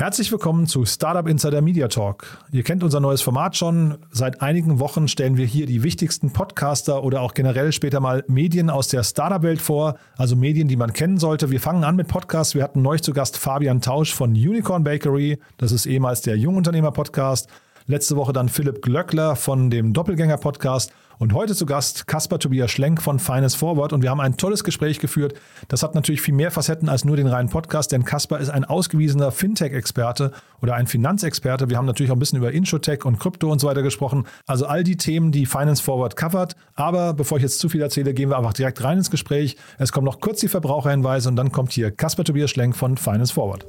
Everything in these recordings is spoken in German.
Herzlich willkommen zu Startup Insider Media Talk. Ihr kennt unser neues Format schon. Seit einigen Wochen stellen wir hier die wichtigsten Podcaster oder auch generell später mal Medien aus der Startup-Welt vor, also Medien, die man kennen sollte. Wir fangen an mit Podcasts. Wir hatten neu zu Gast Fabian Tausch von Unicorn Bakery. Das ist ehemals der Jungunternehmer-Podcast. Letzte Woche dann Philipp Glöckler von dem Doppelgänger-Podcast. Und heute zu Gast Caspar Tobias Schlenk von Finance Forward. Und wir haben ein tolles Gespräch geführt. Das hat natürlich viel mehr Facetten als nur den reinen Podcast, denn Caspar ist ein ausgewiesener Fintech-Experte oder ein Finanzexperte. Wir haben natürlich auch ein bisschen über Inshotech und Krypto und so weiter gesprochen. Also all die Themen, die Finance Forward covert. Aber bevor ich jetzt zu viel erzähle, gehen wir einfach direkt rein ins Gespräch. Es kommen noch kurz die Verbraucherhinweise und dann kommt hier Caspar Tobias Schlenk von Finance Forward.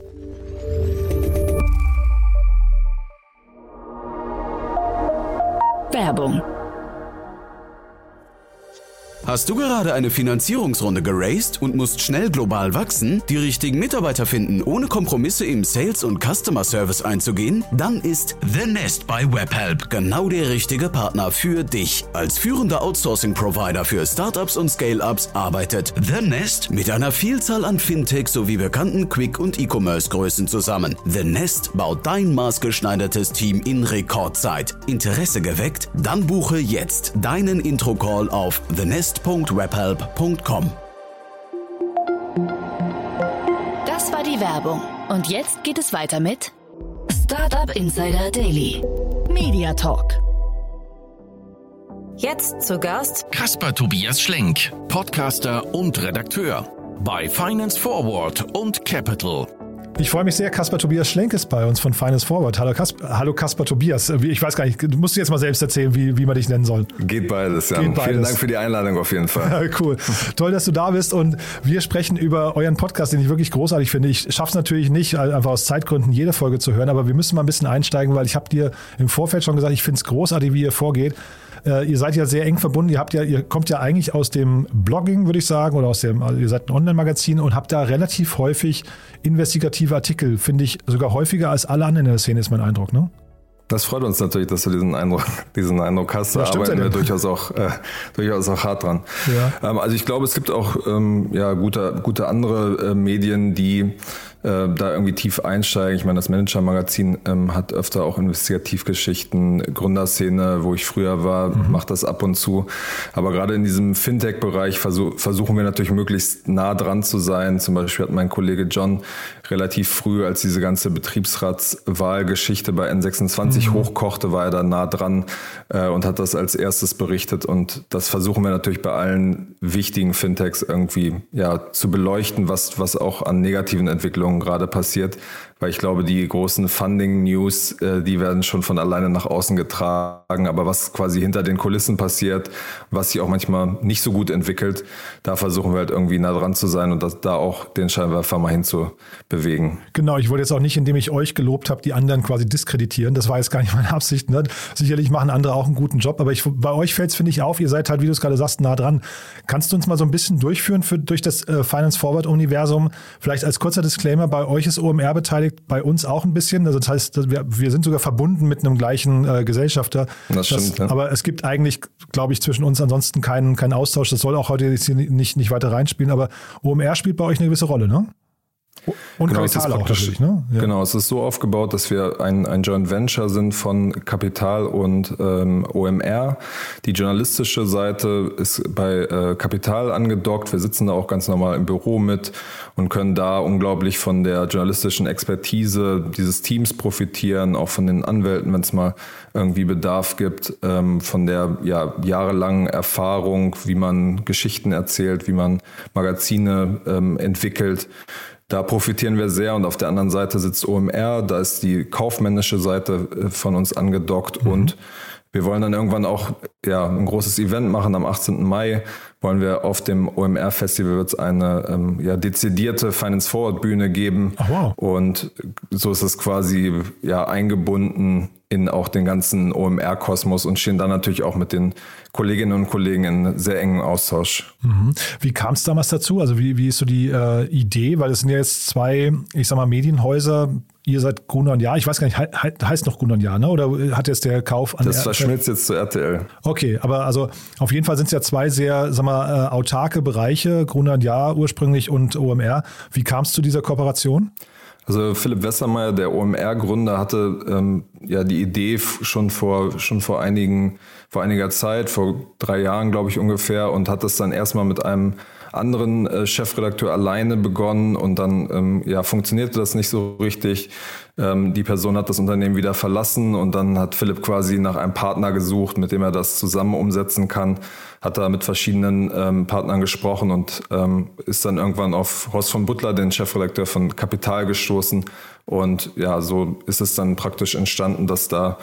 Werbung. Hast du gerade eine Finanzierungsrunde geraced und musst schnell global wachsen, die richtigen Mitarbeiter finden, ohne Kompromisse im Sales und Customer Service einzugehen? Dann ist The Nest bei Webhelp genau der richtige Partner für dich. Als führender Outsourcing-Provider für Startups und Scale-Ups arbeitet The Nest mit einer Vielzahl an Fintech sowie bekannten Quick- und E-Commerce-Größen zusammen. The Nest baut dein maßgeschneidertes Team in Rekordzeit. Interesse geweckt? Dann buche jetzt deinen Intro-Call auf thenest www.webhelp.com. Das war die Werbung. Und jetzt geht es weiter mit Startup Insider Daily. Media Talk. Jetzt zu Gast Caspar Tobias Schlenk, Podcaster und Redakteur bei Finance Forward und Capital. Ich freue mich sehr, Caspar Tobias Schlenk ist bei uns von Finance Forward. Hallo Caspar, Hallo Caspar Tobias. Ich weiß gar nicht, du musst jetzt mal selbst erzählen, wie, wie man dich nennen soll. Geht beides, ja. Geht beides. Vielen Dank für die Einladung auf jeden Fall. cool. Toll, dass du da bist und wir sprechen über euren Podcast, den ich wirklich großartig finde. Ich schaffe es natürlich nicht, einfach aus Zeitgründen jede Folge zu hören, aber wir müssen mal ein bisschen einsteigen, weil ich habe dir im Vorfeld schon gesagt, ich finde es großartig, wie ihr vorgeht. Äh, ihr seid ja sehr eng verbunden. Ihr habt ja, ihr kommt ja eigentlich aus dem Blogging, würde ich sagen, oder aus dem, also ihr seid ein Online-Magazin und habt da relativ häufig investigative Artikel, finde ich sogar häufiger als alle anderen in der Szene, ist mein Eindruck, ne? Das freut uns natürlich, dass du diesen Eindruck, diesen Eindruck hast. Da arbeiten wir durchaus auch, äh, durchaus auch hart dran. Ja. Ähm, also ich glaube, es gibt auch ähm, ja, gute, gute andere äh, Medien, die da irgendwie tief einsteigen. Ich meine, das Manager-Magazin ähm, hat öfter auch Investigativgeschichten, Gründerszene, wo ich früher war, mhm. macht das ab und zu. Aber gerade in diesem Fintech-Bereich versuch, versuchen wir natürlich möglichst nah dran zu sein. Zum Beispiel hat mein Kollege John relativ früh, als diese ganze Betriebsratswahlgeschichte bei N26 mhm. hochkochte, war er da nah dran äh, und hat das als erstes berichtet. Und das versuchen wir natürlich bei allen wichtigen Fintechs irgendwie ja, zu beleuchten, was, was auch an negativen Entwicklungen gerade passiert, weil ich glaube, die großen Funding-News, äh, die werden schon von alleine nach außen getragen, aber was quasi hinter den Kulissen passiert, was sich auch manchmal nicht so gut entwickelt, da versuchen wir halt irgendwie nah dran zu sein und das, da auch den Scheinwerfer mal hinzubewegen. Genau, ich wollte jetzt auch nicht, indem ich euch gelobt habe, die anderen quasi diskreditieren. Das war jetzt gar nicht meine Absicht. Ne? Sicherlich machen andere auch einen guten Job, aber ich, bei euch fällt es, finde ich, auf, ihr seid halt, wie du es gerade sagst, nah dran. Kannst du uns mal so ein bisschen durchführen für, durch das äh, Finance Forward-Universum? Vielleicht als kurzer Disclaimer, bei euch ist OMR beteiligt bei uns auch ein bisschen. Also das heißt, wir, wir sind sogar verbunden mit einem gleichen äh, Gesellschafter. Das stimmt. Das, ja. Aber es gibt eigentlich, glaube ich, zwischen uns ansonsten keinen, keinen Austausch. Das soll auch heute nicht, nicht weiter reinspielen. Aber OMR spielt bei euch eine gewisse Rolle, ne? Und genau, Kapital auch natürlich, ne? Ja. Genau, es ist so aufgebaut, dass wir ein, ein Joint Venture sind von Kapital und ähm, OMR. Die journalistische Seite ist bei äh, Kapital angedockt. Wir sitzen da auch ganz normal im Büro mit und können da unglaublich von der journalistischen Expertise dieses Teams profitieren, auch von den Anwälten, wenn es mal irgendwie Bedarf gibt, ähm, von der ja, jahrelangen Erfahrung, wie man Geschichten erzählt, wie man Magazine ähm, entwickelt. Da profitieren wir sehr und auf der anderen Seite sitzt OMR, da ist die kaufmännische Seite äh, von uns angedockt mhm. und wir wollen dann irgendwann auch ja, ein großes Event machen. Am 18. Mai wollen wir auf dem OMR-Festival wird es eine ähm, ja, dezidierte Finance Forward Bühne geben. Ach, wow. Und so ist es quasi ja, eingebunden in auch den ganzen OMR-Kosmos und stehen dann natürlich auch mit den Kolleginnen und Kollegen in sehr engen Austausch. Mhm. Wie kam es damals dazu? Also wie, wie ist so die äh, Idee? Weil es sind ja jetzt zwei, ich sag mal, Medienhäuser. Ihr seid Gruner und Jahr. Ich weiß gar nicht, he heißt noch Gruner und Jahr, ne? Oder hat jetzt der Kauf an Das verschmilzt jetzt zu RTL. Okay, aber also auf jeden Fall sind es ja zwei sehr, sag mal, äh, autarke Bereiche, Gruner und Jahr ursprünglich und OMR. Wie kam es zu dieser Kooperation? Also Philipp Westermeier, der OMR-Gründer, hatte ähm, ja die Idee schon vor schon vor einigen vor einiger Zeit, vor drei Jahren glaube ich ungefähr, und hat das dann erstmal mit einem anderen äh, Chefredakteur alleine begonnen und dann ähm, ja funktionierte das nicht so richtig. Ähm, die Person hat das Unternehmen wieder verlassen und dann hat Philipp quasi nach einem Partner gesucht, mit dem er das zusammen umsetzen kann. Hat da mit verschiedenen ähm, Partnern gesprochen und ähm, ist dann irgendwann auf Horst von Butler, den Chefredakteur von Kapital, gestoßen. Und ja, so ist es dann praktisch entstanden, dass da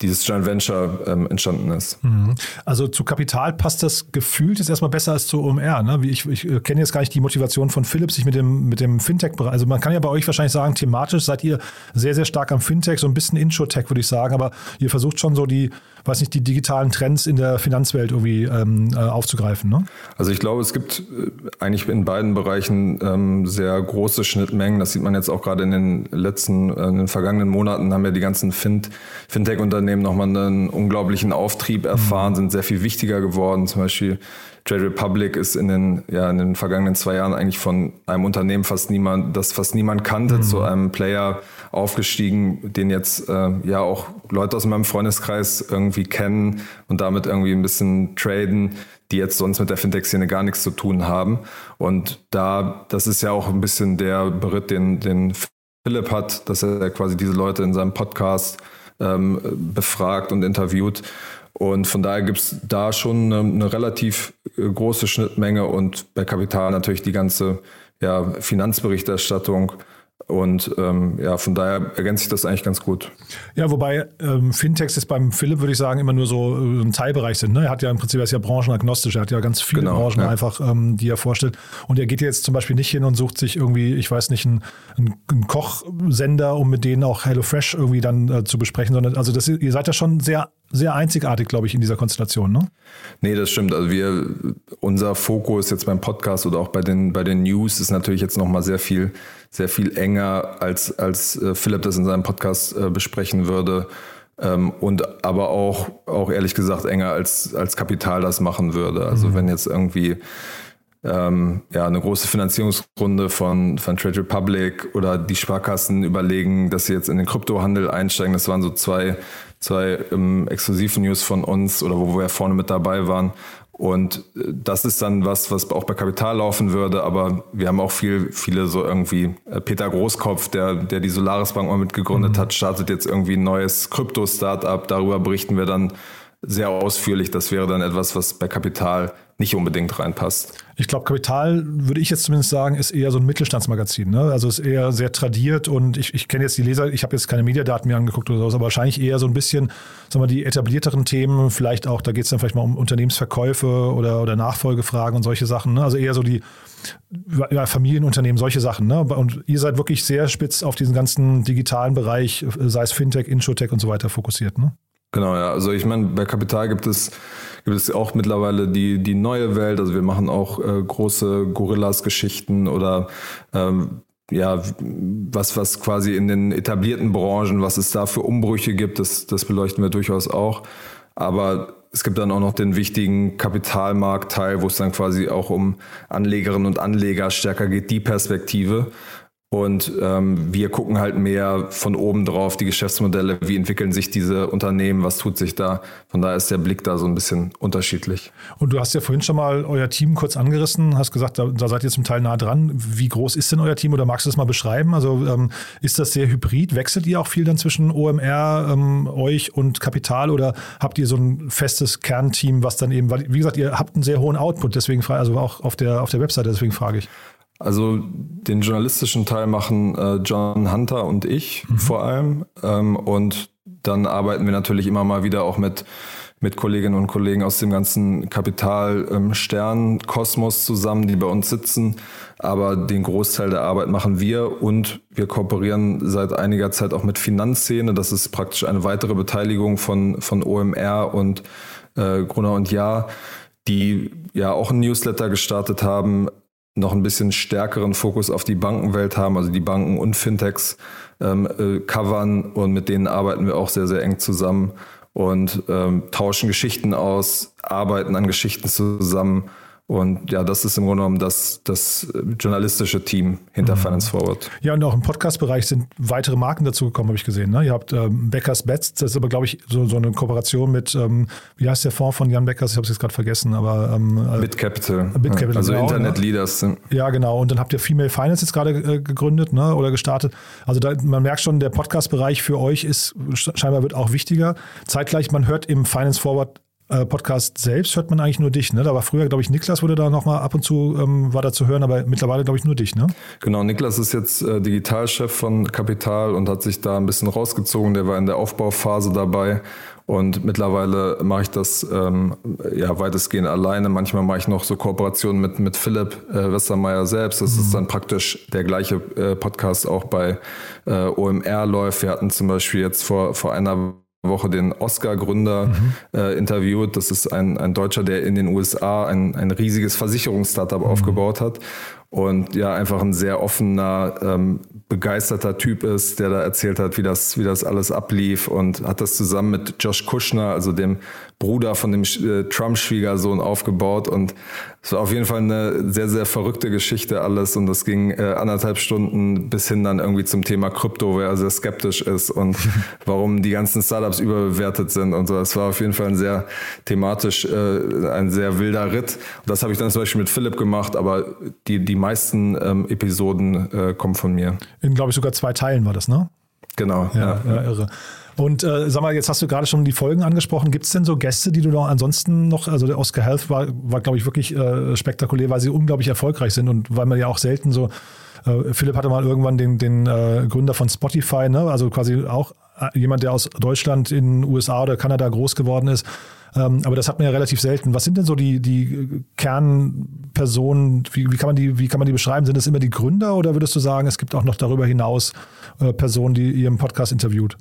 dieses Joint Venture ähm, entstanden ist. Mhm. Also zu Kapital passt das gefühlt jetzt erstmal besser als zu OMR. Ne? Ich, ich äh, kenne jetzt gar nicht die Motivation von Philips, sich mit dem, mit dem Fintech-Bereich. Also man kann ja bei euch wahrscheinlich sagen, thematisch seid ihr sehr, sehr stark am Fintech, so ein bisschen Intro-Tech, würde ich sagen, aber ihr versucht schon so die, weiß nicht, die digitalen Trends in der Finanzwelt irgendwie ähm, äh, aufzugreifen. Ne? Also ich glaube, es gibt äh, eigentlich in beiden Bereichen ähm, sehr große Schnittmengen. Das sieht man jetzt auch gerade in den letzten, äh, in den vergangenen Monaten haben ja die ganzen fin Fintech-Unternehmen nochmal einen unglaublichen Auftrieb erfahren, mhm. sind sehr viel wichtiger geworden. Zum Beispiel Trade Republic ist in den, ja, in den vergangenen zwei Jahren eigentlich von einem Unternehmen fast niemand, das fast niemand kannte, mhm. zu einem Player aufgestiegen, den jetzt äh, ja auch Leute aus meinem Freundeskreis irgendwie kennen und damit irgendwie ein bisschen traden, die jetzt sonst mit der Fintech-Szene gar nichts zu tun haben. Und da, das ist ja auch ein bisschen der Beritt, den, den Philipp hat, dass er quasi diese Leute in seinem Podcast ähm, befragt und interviewt. Und von daher gibt es da schon eine, eine, relativ äh, große Schnittmenge und bei Kapital natürlich die ganze ja, Finanzberichterstattung und ähm, ja, von daher ergänzt sich das eigentlich ganz gut. Ja, wobei ähm, Fintechs ist beim Philipp, würde ich sagen, immer nur so äh, ein Teilbereich sind. Ne? Er hat ja im Prinzip, er ist ja branchenagnostisch, er hat ja ganz viele genau, Branchen ja. einfach, ähm, die er vorstellt. Und er geht jetzt zum Beispiel nicht hin und sucht sich irgendwie, ich weiß nicht, einen, einen Kochsender, um mit denen auch HelloFresh irgendwie dann äh, zu besprechen, sondern also das, ihr seid ja schon sehr sehr einzigartig, glaube ich, in dieser Konstellation, ne? Nee, das stimmt. Also wir, unser Fokus jetzt beim Podcast oder auch bei den, bei den News ist natürlich jetzt nochmal sehr viel, sehr viel enger, als, als äh, Philipp das in seinem Podcast äh, besprechen würde. Ähm, und aber auch, auch ehrlich gesagt enger als, als Kapital das machen würde. Also mhm. wenn jetzt irgendwie ähm, ja, eine große Finanzierungsrunde von, von Trade Republic oder die Sparkassen überlegen, dass sie jetzt in den Kryptohandel einsteigen. Das waren so zwei zwei ähm, exklusiven News von uns oder wo wir vorne mit dabei waren. Und äh, das ist dann was, was auch bei Kapital laufen würde. Aber wir haben auch viel, viele so irgendwie, äh, Peter Großkopf, der, der die Solaris Bank mal mitgegründet mhm. hat, startet jetzt irgendwie ein neues Krypto-Startup. Darüber berichten wir dann sehr ausführlich. Das wäre dann etwas, was bei Kapital nicht unbedingt reinpasst. Ich glaube, Kapital, würde ich jetzt zumindest sagen, ist eher so ein Mittelstandsmagazin. Ne? Also ist eher sehr tradiert und ich, ich kenne jetzt die Leser, ich habe jetzt keine Mediadaten mehr angeguckt oder so, aber wahrscheinlich eher so ein bisschen, sagen wir, die etablierteren Themen, vielleicht auch, da geht es dann vielleicht mal um Unternehmensverkäufe oder, oder Nachfolgefragen und solche Sachen. Ne? Also eher so die ja, Familienunternehmen, solche Sachen. Ne? Und ihr seid wirklich sehr spitz auf diesen ganzen digitalen Bereich, sei es Fintech, Inshotech und so weiter fokussiert. Ne? Genau, ja. Also ich meine, bei Kapital gibt es, gibt es auch mittlerweile die, die neue Welt. Also wir machen auch äh, große Gorillas-Geschichten oder ähm, ja, was, was quasi in den etablierten Branchen, was es da für Umbrüche gibt, das, das beleuchten wir durchaus auch. Aber es gibt dann auch noch den wichtigen Kapitalmarktteil, wo es dann quasi auch um Anlegerinnen und Anleger stärker geht, die Perspektive. Und ähm, wir gucken halt mehr von oben drauf, die Geschäftsmodelle, wie entwickeln sich diese Unternehmen, was tut sich da. Von daher ist der Blick da so ein bisschen unterschiedlich. Und du hast ja vorhin schon mal euer Team kurz angerissen, hast gesagt, da, da seid ihr zum Teil nah dran. Wie groß ist denn euer Team oder magst du das mal beschreiben? Also ähm, ist das sehr hybrid? Wechselt ihr auch viel dann zwischen OMR, ähm, euch und Kapital oder habt ihr so ein festes Kernteam, was dann eben, weil, wie gesagt, ihr habt einen sehr hohen Output, deswegen frage also auch auf der, auf der Webseite, deswegen frage ich. Also den journalistischen Teil machen äh, John Hunter und ich mhm. vor allem. Ähm, und dann arbeiten wir natürlich immer mal wieder auch mit mit Kolleginnen und Kollegen aus dem ganzen Kapital-Stern-Kosmos ähm, zusammen, die bei uns sitzen. Aber den Großteil der Arbeit machen wir und wir kooperieren seit einiger Zeit auch mit Finanzszene. Das ist praktisch eine weitere Beteiligung von, von OMR und äh, Gruner und Jahr, die ja auch ein Newsletter gestartet haben, noch ein bisschen stärkeren Fokus auf die Bankenwelt haben, also die Banken und Fintechs ähm, äh, covern. Und mit denen arbeiten wir auch sehr, sehr eng zusammen und ähm, tauschen Geschichten aus, arbeiten an Geschichten zusammen und ja, das ist im Grunde genommen das, das journalistische Team hinter mhm. Finance Forward. Ja, und auch im Podcast-Bereich sind weitere Marken dazugekommen, habe ich gesehen. Ne? Ihr habt ähm, Beckers Bets, das ist aber, glaube ich, so, so eine Kooperation mit, ähm, wie heißt der Fonds von Jan Beckers? Ich habe es jetzt gerade vergessen, aber ähm, Bit Capital. Bit Capital also genau, Internet ne? Leaders. Ne? Ja, genau. Und dann habt ihr Female Finance jetzt gerade äh, gegründet ne? oder gestartet. Also da, man merkt schon, der Podcast-Bereich für euch ist scheinbar wird auch wichtiger. Zeitgleich, man hört im Finance Forward äh, Podcast selbst hört man eigentlich nur dich, ne? Da war früher, glaube ich, Niklas wurde da nochmal ab und zu, ähm, war da zu hören, aber mittlerweile, glaube ich, nur dich, ne? Genau, Niklas ist jetzt äh, Digitalchef von Kapital und hat sich da ein bisschen rausgezogen. Der war in der Aufbauphase dabei. Und mittlerweile mache ich das ähm, ja weitestgehend alleine. Manchmal mache ich noch so Kooperationen mit, mit Philipp äh, Westermeier selbst. Das mhm. ist dann praktisch der gleiche äh, Podcast auch bei äh, OMR läuft. Wir hatten zum Beispiel jetzt vor, vor einer Woche den Oscar-Gründer mhm. äh, interviewt. Das ist ein, ein Deutscher, der in den USA ein, ein riesiges Versicherungsstartup mhm. aufgebaut hat und ja einfach ein sehr offener, ähm, begeisterter Typ ist, der da erzählt hat, wie das, wie das alles ablief und hat das zusammen mit Josh Kushner, also dem Bruder von dem äh, Trump-Schwiegersohn aufgebaut und es war auf jeden Fall eine sehr, sehr verrückte Geschichte alles und das ging äh, anderthalb Stunden bis hin dann irgendwie zum Thema Krypto, wo er sehr skeptisch ist und warum die ganzen Startups überbewertet sind und so. Es war auf jeden Fall ein sehr thematisch, äh, ein sehr wilder Ritt. Und das habe ich dann zum Beispiel mit Philipp gemacht, aber die, die meisten ähm, Episoden äh, kommen von mir. In, glaube ich, sogar zwei Teilen war das, ne? Genau. Ja, ja. ja irre. Und äh, sag mal, jetzt hast du gerade schon die Folgen angesprochen. Gibt es denn so Gäste, die du noch ansonsten noch, also der Oscar Health war, war glaube ich, wirklich äh, spektakulär, weil sie unglaublich erfolgreich sind und weil man ja auch selten so, äh, Philipp hatte mal irgendwann den, den äh, Gründer von Spotify, ne? also quasi auch äh, jemand, der aus Deutschland in USA oder Kanada groß geworden ist. Ähm, aber das hat man ja relativ selten. Was sind denn so die, die Kernpersonen? Wie, wie, kann man die, wie kann man die beschreiben? Sind es immer die Gründer oder würdest du sagen, es gibt auch noch darüber hinaus äh, Personen, die ihr im Podcast interviewt?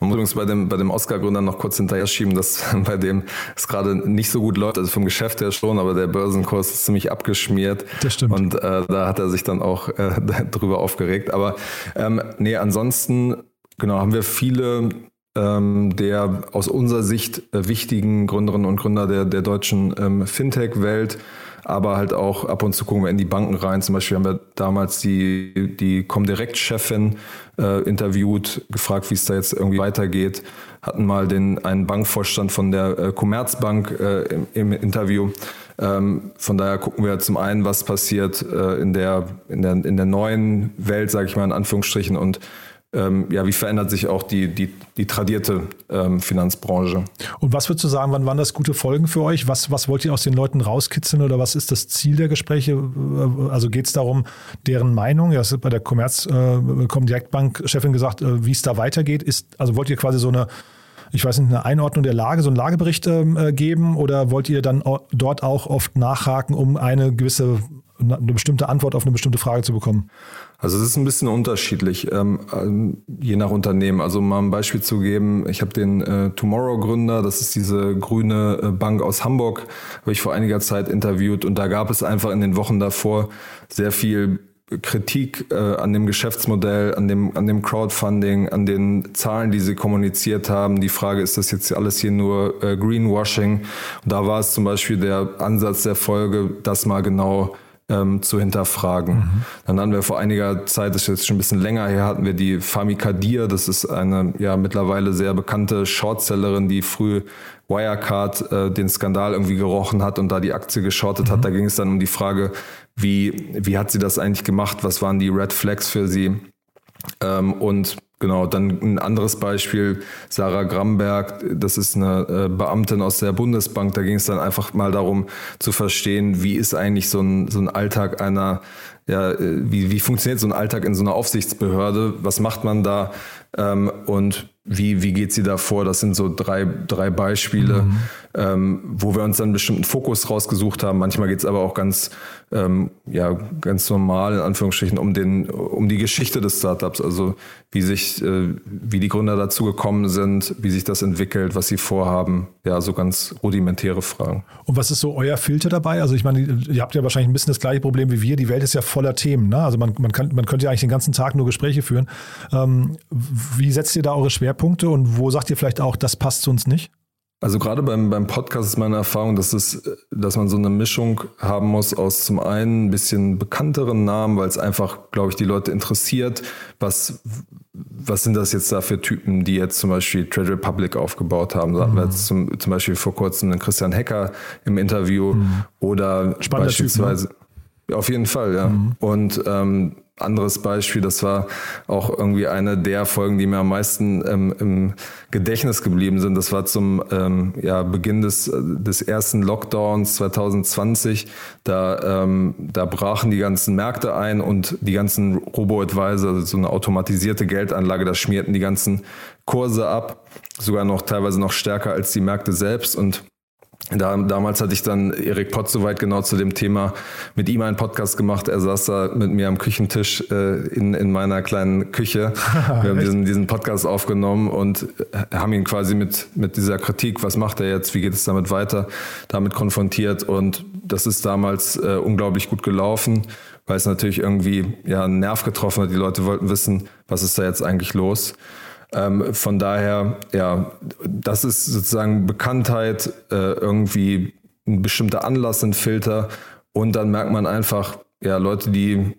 Man muss übrigens bei dem, bei dem Oscar-Gründer noch kurz hinterher schieben, dass bei dem es gerade nicht so gut läuft. Also vom Geschäft her schon, aber der Börsenkurs ist ziemlich abgeschmiert. Das stimmt. Und äh, da hat er sich dann auch äh, drüber aufgeregt. Aber ähm, nee, ansonsten Genau, haben wir viele ähm, der aus unserer Sicht äh, wichtigen Gründerinnen und Gründer der, der deutschen ähm, Fintech-Welt, aber halt auch ab und zu gucken wir in die Banken rein. Zum Beispiel haben wir damals die, die Comdirect-Chefin äh, interviewt, gefragt, wie es da jetzt irgendwie weitergeht, hatten mal den, einen Bankvorstand von der äh, Commerzbank äh, im, im, Interview. Ähm, von daher gucken wir zum einen, was passiert äh, in, der, in, der, in der neuen Welt, sage ich mal in Anführungsstrichen, und ähm, ja, wie verändert sich auch die, die, die tradierte ähm, Finanzbranche. Und was würdest du sagen, wann waren das gute Folgen für euch? Was, was wollt ihr aus den Leuten rauskitzeln oder was ist das Ziel der Gespräche? Also geht es darum, deren Meinung? Ja, es ist bei der Commerz äh, Comdirect-Bank-Chefin gesagt, äh, wie es da weitergeht. Ist, also wollt ihr quasi so eine ich weiß nicht, eine Einordnung der Lage, so einen Lagebericht ähm, äh, geben oder wollt ihr dann dort auch oft nachhaken, um eine gewisse, eine bestimmte Antwort auf eine bestimmte Frage zu bekommen? Also es ist ein bisschen unterschiedlich, ähm, ähm, je nach Unternehmen. Also um mal ein Beispiel zu geben, ich habe den äh, Tomorrow-Gründer, das ist diese grüne äh, Bank aus Hamburg, habe ich vor einiger Zeit interviewt und da gab es einfach in den Wochen davor sehr viel Kritik äh, an dem Geschäftsmodell, an dem, an dem Crowdfunding, an den Zahlen, die sie kommuniziert haben. Die Frage, ist das jetzt alles hier nur äh, Greenwashing? Und da war es zum Beispiel der Ansatz der Folge, das mal genau ähm, zu hinterfragen. Mhm. Dann hatten wir vor einiger Zeit, das ist jetzt schon ein bisschen länger her, hatten wir die Fami Kadir, das ist eine ja mittlerweile sehr bekannte Shortsellerin, die früh Wirecard äh, den Skandal irgendwie gerochen hat und da die Aktie geschortet mhm. hat. Da ging es dann um die Frage, wie, wie hat sie das eigentlich gemacht? Was waren die Red Flags für sie? Ähm, und Genau, dann ein anderes Beispiel, Sarah Gramberg, das ist eine äh, Beamtin aus der Bundesbank, da ging es dann einfach mal darum zu verstehen, wie ist eigentlich so ein, so ein Alltag einer, ja, äh, wie, wie funktioniert so ein Alltag in so einer Aufsichtsbehörde, was macht man da? Ähm, und wie, wie geht sie da vor? Das sind so drei, drei Beispiele, mhm. Ähm, wo wir uns dann einen bestimmten Fokus rausgesucht haben. Manchmal geht es aber auch ganz, ähm, ja, ganz normal, in Anführungsstrichen, um, den, um die Geschichte des Startups. Also wie sich, äh, wie die Gründer dazu gekommen sind, wie sich das entwickelt, was sie vorhaben. Ja, so ganz rudimentäre Fragen. Und was ist so euer Filter dabei? Also ich meine, ihr habt ja wahrscheinlich ein bisschen das gleiche Problem wie wir. Die Welt ist ja voller Themen. Ne? Also man, man, kann, man könnte ja eigentlich den ganzen Tag nur Gespräche führen. Ähm, wie setzt ihr da eure Schwerpunkte? Schwerpunkte und wo sagt ihr vielleicht auch, das passt zu uns nicht? Also gerade beim, beim Podcast ist meine Erfahrung, dass es, dass man so eine Mischung haben muss aus zum einen ein bisschen bekannteren Namen, weil es einfach, glaube ich, die Leute interessiert, was, was sind das jetzt da für Typen, die jetzt zum Beispiel Trade Republic aufgebaut haben. Da hatten wir jetzt zum, zum Beispiel vor kurzem einen Christian Hecker im Interview mhm. oder Spannender beispielsweise. Typ, ne? Auf jeden Fall, ja. Mhm. Und ähm, anderes Beispiel, das war auch irgendwie eine der Folgen, die mir am meisten ähm, im Gedächtnis geblieben sind. Das war zum ähm, ja, Beginn des, des ersten Lockdowns 2020. Da, ähm, da brachen die ganzen Märkte ein und die ganzen Robo-Advisor, also so eine automatisierte Geldanlage, da schmierten die ganzen Kurse ab, sogar noch teilweise noch stärker als die Märkte selbst und da, damals hatte ich dann Erik Pott soweit genau zu dem Thema mit ihm einen Podcast gemacht. Er saß da mit mir am Küchentisch äh, in, in meiner kleinen Küche. Wir haben diesen, diesen Podcast aufgenommen und äh, haben ihn quasi mit, mit dieser Kritik, was macht er jetzt, wie geht es damit weiter, damit konfrontiert. Und das ist damals äh, unglaublich gut gelaufen, weil es natürlich irgendwie ja, einen Nerv getroffen hat. Die Leute wollten wissen, was ist da jetzt eigentlich los. Ähm, von daher, ja, das ist sozusagen Bekanntheit, äh, irgendwie ein bestimmter Anlass, ein Filter. Und dann merkt man einfach, ja, Leute, die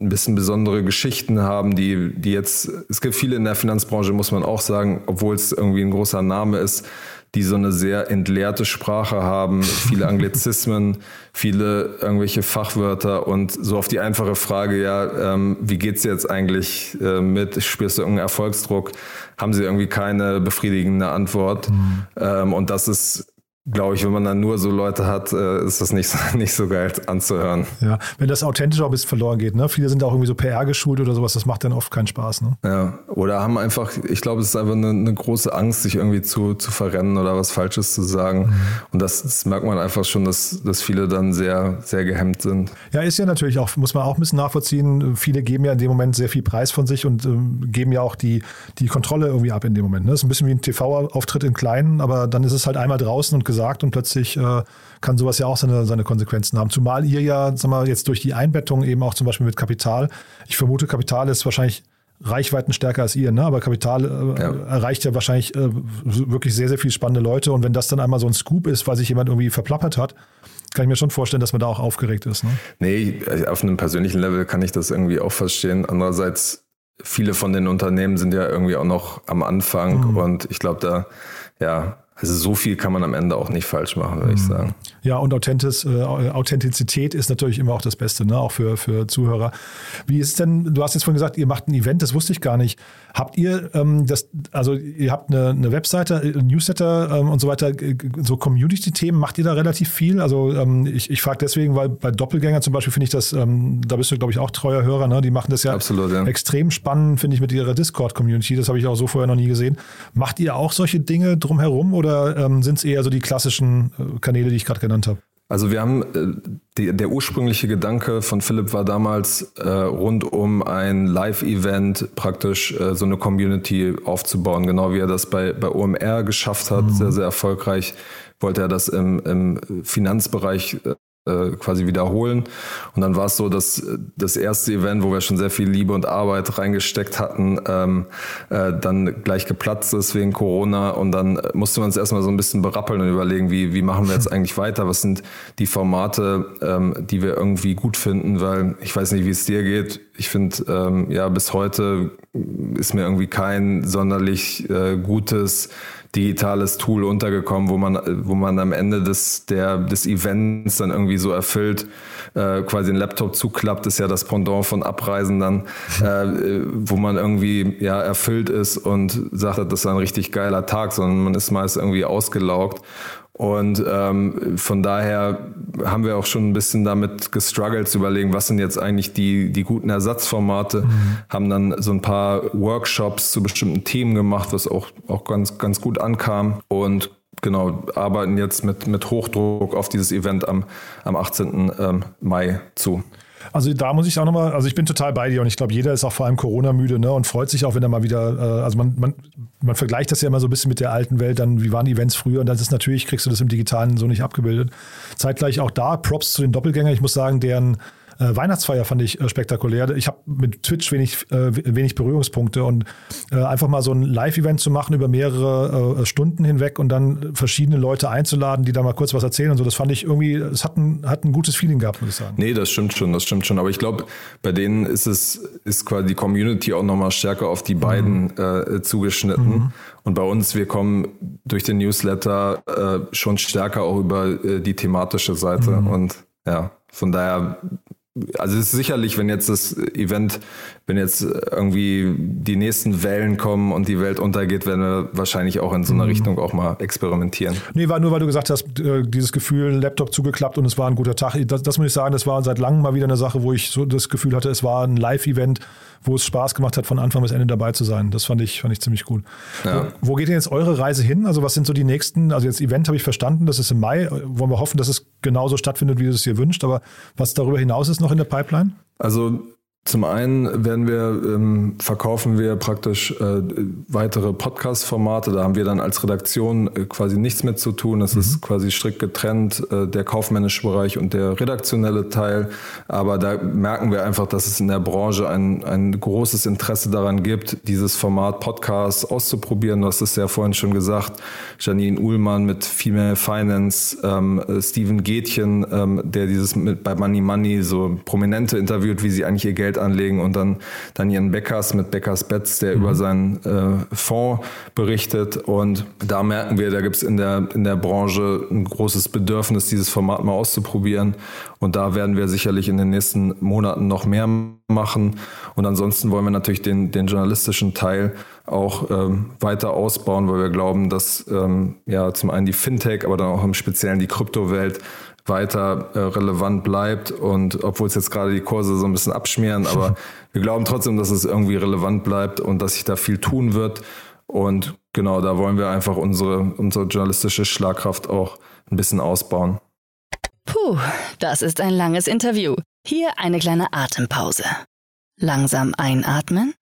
ein bisschen besondere Geschichten haben, die, die jetzt, es gibt viele in der Finanzbranche, muss man auch sagen, obwohl es irgendwie ein großer Name ist, die so eine sehr entleerte Sprache haben, viele Anglizismen, viele irgendwelche Fachwörter und so auf die einfache Frage, ja, ähm, wie geht's dir jetzt eigentlich äh, mit? Spürst du irgendeinen Erfolgsdruck? Haben sie irgendwie keine befriedigende Antwort? Mhm. Ähm, und das ist glaube ich, wenn man dann nur so Leute hat, äh, ist das nicht so, nicht so geil anzuhören. Ja, wenn das authentisch auch ein bisschen verloren geht. Ne? Viele sind auch irgendwie so PR geschult oder sowas, das macht dann oft keinen Spaß. Ne? Ja, oder haben einfach, ich glaube, es ist einfach eine, eine, große Angst, sich irgendwie zu, zu verrennen oder was Falsches zu sagen. Mhm. Und das, das, merkt man einfach schon, dass, dass viele dann sehr, sehr gehemmt sind. Ja, ist ja natürlich auch, muss man auch ein bisschen nachvollziehen. Viele geben ja in dem Moment sehr viel Preis von sich und ähm, geben ja auch die, die Kontrolle irgendwie ab in dem Moment. Ne? Das ist ein bisschen wie ein TV-Auftritt in Kleinen, aber dann ist es halt einmal draußen und gesagt und plötzlich äh, kann sowas ja auch seine, seine Konsequenzen haben. Zumal ihr ja, sag mal, jetzt durch die Einbettung eben auch zum Beispiel mit Kapital, ich vermute, Kapital ist wahrscheinlich Reichweiten stärker als ihr, ne? aber Kapital äh, ja. erreicht ja wahrscheinlich äh, wirklich sehr, sehr viele spannende Leute und wenn das dann einmal so ein Scoop ist, weil sich jemand irgendwie verplappert hat, kann ich mir schon vorstellen, dass man da auch aufgeregt ist. Ne? Nee, auf einem persönlichen Level kann ich das irgendwie auch verstehen. Andererseits, viele von den Unternehmen sind ja irgendwie auch noch am Anfang mhm. und ich glaube, da, ja, also so viel kann man am Ende auch nicht falsch machen, würde ich mhm. sagen. Ja, und Authentiz, äh, Authentizität ist natürlich immer auch das Beste, ne? auch für, für Zuhörer. Wie ist es denn, du hast jetzt vorhin gesagt, ihr macht ein Event, das wusste ich gar nicht. Habt ihr ähm, das, also ihr habt eine, eine Webseite, ein äh, Newsletter ähm, und so weiter, so Community-Themen, macht ihr da relativ viel? Also ähm, ich, ich frage deswegen, weil bei Doppelgänger zum Beispiel finde ich das, ähm, da bist du, glaube ich, auch treuer Hörer, ne? Die machen das ja, Absolut, ja. extrem spannend, finde ich, mit ihrer Discord-Community. Das habe ich auch so vorher noch nie gesehen. Macht ihr auch solche Dinge drumherum oder ähm, sind es eher so die klassischen äh, Kanäle, die ich gerade genannt habe? Also wir haben, äh, die, der ursprüngliche Gedanke von Philipp war damals äh, rund um ein Live-Event praktisch äh, so eine Community aufzubauen, genau wie er das bei, bei OMR geschafft hat, mhm. sehr, sehr erfolgreich wollte er das im, im Finanzbereich äh, äh, quasi wiederholen. Und dann war es so, dass das erste Event, wo wir schon sehr viel Liebe und Arbeit reingesteckt hatten, ähm, äh, dann gleich geplatzt ist wegen Corona. Und dann musste man es erstmal so ein bisschen berappeln und überlegen, wie, wie machen wir jetzt eigentlich weiter? Was sind die Formate, ähm, die wir irgendwie gut finden? Weil ich weiß nicht, wie es dir geht. Ich finde, ähm, ja, bis heute ist mir irgendwie kein sonderlich äh, gutes digitales Tool untergekommen, wo man, wo man am Ende des, der, des Events dann irgendwie so erfüllt, äh, quasi ein Laptop zuklappt, ist ja das Pendant von Abreisen dann, äh, wo man irgendwie ja erfüllt ist und sagt, das ist ein richtig geiler Tag, sondern man ist meist irgendwie ausgelaugt. Und ähm, von daher haben wir auch schon ein bisschen damit gestruggelt zu überlegen, was sind jetzt eigentlich die, die guten Ersatzformate. Mhm. Haben dann so ein paar Workshops zu bestimmten Themen gemacht, was auch, auch ganz, ganz gut ankam. Und genau, arbeiten jetzt mit, mit Hochdruck auf dieses Event am, am 18. Ähm, Mai zu. Also da muss ich auch nochmal, also ich bin total bei dir und ich glaube, jeder ist auch vor allem Corona-müde ne, und freut sich auch, wenn er mal wieder, äh, also man, man, man vergleicht das ja immer so ein bisschen mit der alten Welt, dann wie waren die Events früher und das ist natürlich, kriegst du das im Digitalen so nicht abgebildet. Zeitgleich auch da Props zu den Doppelgängern. Ich muss sagen, deren äh, Weihnachtsfeier fand ich äh, spektakulär. Ich habe mit Twitch wenig, äh, wenig Berührungspunkte und äh, einfach mal so ein Live-Event zu machen über mehrere äh, Stunden hinweg und dann verschiedene Leute einzuladen, die da mal kurz was erzählen und so, das fand ich irgendwie, es hat ein, hat ein gutes Feeling gehabt, muss ich sagen. Nee, das stimmt schon, das stimmt schon. Aber ich glaube, bei denen ist es, ist quasi die Community auch nochmal stärker auf die beiden mhm. äh, zugeschnitten. Mhm. Und bei uns, wir kommen durch den Newsletter äh, schon stärker auch über äh, die thematische Seite. Mhm. Und ja, von daher also es ist sicherlich, wenn jetzt das Event, wenn jetzt irgendwie die nächsten Wellen kommen und die Welt untergeht, werden wir wahrscheinlich auch in so einer mhm. Richtung auch mal experimentieren. Nee, war nur, weil du gesagt hast, äh, dieses Gefühl, Laptop zugeklappt und es war ein guter Tag. Das, das muss ich sagen, das war seit langem mal wieder eine Sache, wo ich so das Gefühl hatte, es war ein Live-Event, wo es Spaß gemacht hat, von Anfang bis Ende dabei zu sein. Das fand ich, fand ich ziemlich cool. Ja. Wo, wo, geht denn jetzt eure Reise hin? Also was sind so die nächsten, also jetzt Event habe ich verstanden, das ist im Mai. Wollen wir hoffen, dass es genauso stattfindet, wie du es dir wünscht. Aber was darüber hinaus ist noch in der Pipeline? Also zum einen werden wir, ähm, verkaufen wir praktisch äh, weitere Podcast-Formate. Da haben wir dann als Redaktion äh, quasi nichts mit zu tun. Es mhm. ist quasi strikt getrennt, äh, der kaufmännische Bereich und der redaktionelle Teil. Aber da merken wir einfach, dass es in der Branche ein, ein großes Interesse daran gibt, dieses Format Podcast auszuprobieren. Du hast es ja vorhin schon gesagt. Janine Uhlmann mit Female Finance, ähm, Steven Gätchen, ähm, der dieses mit bei Money Money so Prominente interviewt, wie sie eigentlich ihr Geld Geld anlegen und dann, dann ihren Beckers mit Beckers Bets, der mhm. über seinen äh, Fonds berichtet. Und da merken wir, da gibt es in der, in der Branche ein großes Bedürfnis, dieses Format mal auszuprobieren. Und da werden wir sicherlich in den nächsten Monaten noch mehr machen. Und ansonsten wollen wir natürlich den, den journalistischen Teil auch ähm, weiter ausbauen, weil wir glauben, dass ähm, ja zum einen die Fintech, aber dann auch im Speziellen die Kryptowelt weiter äh, relevant bleibt. Und obwohl es jetzt gerade die Kurse so ein bisschen abschmieren, aber wir glauben trotzdem, dass es irgendwie relevant bleibt und dass sich da viel tun wird. Und genau, da wollen wir einfach unsere, unsere journalistische Schlagkraft auch ein bisschen ausbauen. Puh, das ist ein langes Interview. Hier eine kleine Atempause. Langsam einatmen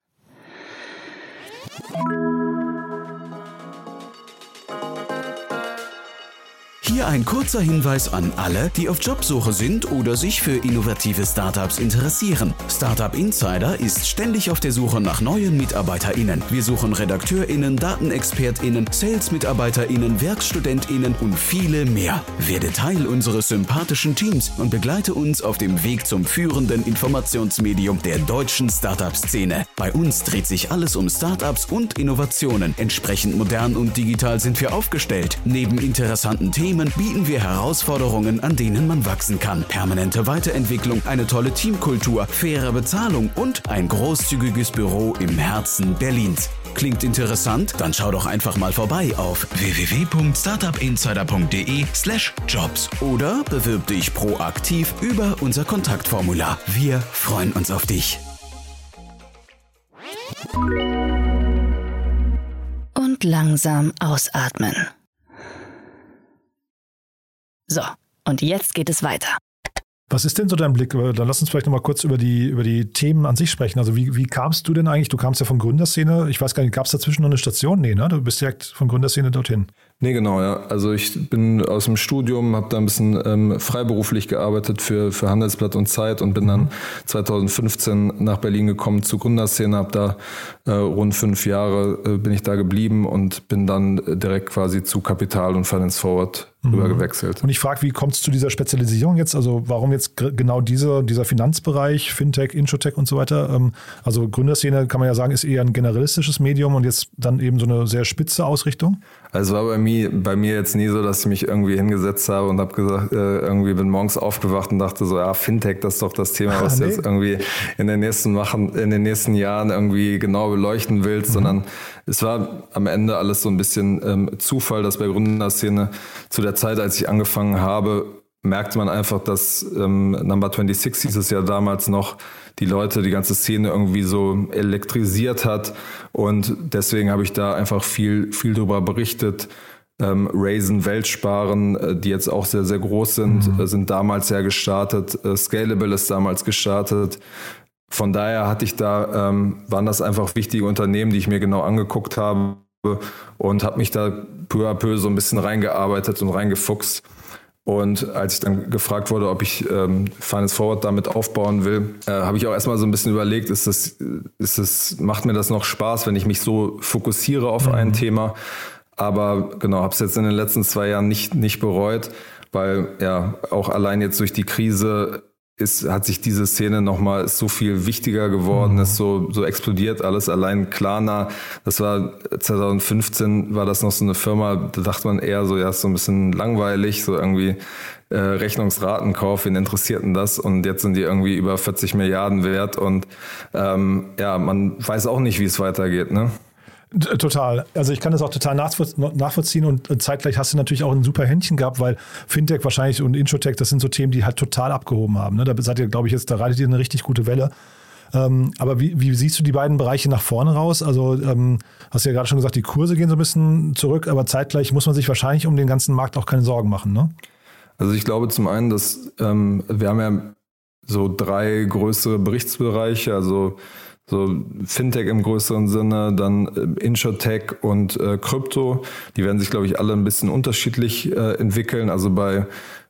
Hier ein kurzer Hinweis an alle, die auf Jobsuche sind oder sich für innovative Startups interessieren. Startup Insider ist ständig auf der Suche nach neuen MitarbeiterInnen. Wir suchen RedakteurInnen, DatenexpertInnen, Sales-MitarbeiterInnen, WerkstudentInnen und viele mehr. Werde Teil unseres sympathischen Teams und begleite uns auf dem Weg zum führenden Informationsmedium der deutschen Startup-Szene. Bei uns dreht sich alles um Startups und Innovationen. Entsprechend modern und digital sind wir aufgestellt. Neben interessanten Themen bieten wir Herausforderungen, an denen man wachsen kann. Permanente Weiterentwicklung, eine tolle Teamkultur, faire Bezahlung und ein großzügiges Büro im Herzen Berlins. Klingt interessant? Dann schau doch einfach mal vorbei auf www.startupinsider.de/jobs oder bewirb dich proaktiv über unser Kontaktformular. Wir freuen uns auf dich. Und langsam ausatmen. So, und jetzt geht es weiter. Was ist denn so dein Blick? Dann lass uns vielleicht nochmal kurz über die, über die Themen an sich sprechen. Also wie, wie kamst du denn eigentlich? Du kamst ja von Gründerszene. Ich weiß gar nicht, gab es dazwischen noch eine Station? Nee, ne? Du bist direkt von Gründerszene dorthin. Nee, genau, ja. Also ich bin aus dem Studium, habe da ein bisschen ähm, freiberuflich gearbeitet für, für Handelsblatt und Zeit und bin dann 2015 mhm. nach Berlin gekommen zur Gründerszene, habe da äh, rund fünf Jahre äh, bin ich da geblieben und bin dann direkt quasi zu Kapital und Finance Forward mhm. rübergewechselt. Und ich frage, wie kommt es zu dieser Spezialisierung jetzt? Also warum jetzt genau dieser, dieser Finanzbereich, Fintech, Introtech und so weiter? Ähm, also Gründerszene kann man ja sagen, ist eher ein generalistisches Medium und jetzt dann eben so eine sehr spitze Ausrichtung? Also war bei mir, bei mir jetzt nie so, dass ich mich irgendwie hingesetzt habe und habe gesagt, äh, irgendwie bin morgens aufgewacht und dachte so, ja, Fintech, das ist doch das Thema, was du nee. jetzt irgendwie in den nächsten machen, in den nächsten Jahren irgendwie genau beleuchten willst, mhm. sondern es war am Ende alles so ein bisschen ähm, Zufall, dass bei Gründerszene zu der der Zeit, als ich angefangen habe, merkte man einfach, dass ähm, Number 26 hieß es ja damals noch, die Leute, die ganze Szene irgendwie so elektrisiert hat. Und deswegen habe ich da einfach viel, viel drüber berichtet. Ähm, Raisin, Weltsparen, äh, die jetzt auch sehr, sehr groß sind, mhm. äh, sind damals ja gestartet. Äh, Scalable ist damals gestartet. Von daher hatte ich da, ähm, waren das einfach wichtige Unternehmen, die ich mir genau angeguckt habe und habe mich da peu à peu so ein bisschen reingearbeitet und reingefuchst. Und als ich dann gefragt wurde, ob ich ähm, Finance Forward damit aufbauen will, äh, habe ich auch erstmal so ein bisschen überlegt, ist das, ist das, macht mir das noch Spaß, wenn ich mich so fokussiere auf mhm. ein Thema? Aber genau, habe es jetzt in den letzten zwei Jahren nicht, nicht bereut, weil ja auch allein jetzt durch die Krise ist, hat sich diese Szene nochmal so viel wichtiger geworden, mhm. ist so, so explodiert alles. Allein Klarna, das war 2015 war das noch so eine Firma, da dachte man eher so, ja, ist so ein bisschen langweilig, so irgendwie äh, Rechnungsratenkauf, wen interessiert denn das? Und jetzt sind die irgendwie über 40 Milliarden wert und ähm, ja, man weiß auch nicht, wie es weitergeht, ne? Total. Also ich kann das auch total nachvollziehen und zeitgleich hast du natürlich auch ein super Händchen gehabt, weil Fintech wahrscheinlich und Introtech, das sind so Themen, die halt total abgehoben haben. Ne? Da seid ihr, glaube ich, jetzt, da reitet ihr eine richtig gute Welle. Ähm, aber wie, wie, siehst du die beiden Bereiche nach vorne raus? Also ähm, hast du ja gerade schon gesagt, die Kurse gehen so ein bisschen zurück, aber zeitgleich muss man sich wahrscheinlich um den ganzen Markt auch keine Sorgen machen, ne? Also ich glaube zum einen, dass ähm, wir haben ja so drei größere Berichtsbereiche, also so Fintech im größeren Sinne, dann äh, Insurtech und äh, Krypto. Die werden sich, glaube ich, alle ein bisschen unterschiedlich äh, entwickeln. Also bei,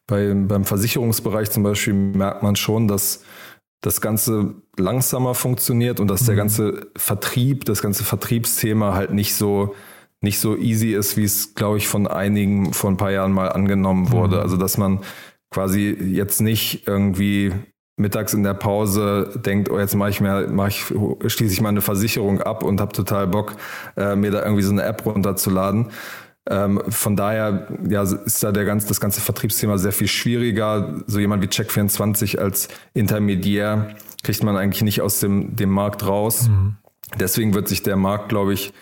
bei, beim Versicherungsbereich zum Beispiel merkt man schon, dass das Ganze langsamer funktioniert und dass der mhm. ganze Vertrieb, das ganze Vertriebsthema halt nicht so nicht so easy ist, wie es, glaube ich, von einigen vor ein paar Jahren mal angenommen wurde. Mhm. Also dass man quasi jetzt nicht irgendwie mittags in der Pause denkt, oh, jetzt mache ich mir, mach ich, schließe ich mal eine Versicherung ab und habe total Bock, äh, mir da irgendwie so eine App runterzuladen. Ähm, von daher ja, ist da der ganz, das ganze Vertriebsthema sehr viel schwieriger. So jemand wie Check24 als Intermediär kriegt man eigentlich nicht aus dem, dem Markt raus. Mhm. Deswegen wird sich der Markt, glaube ich,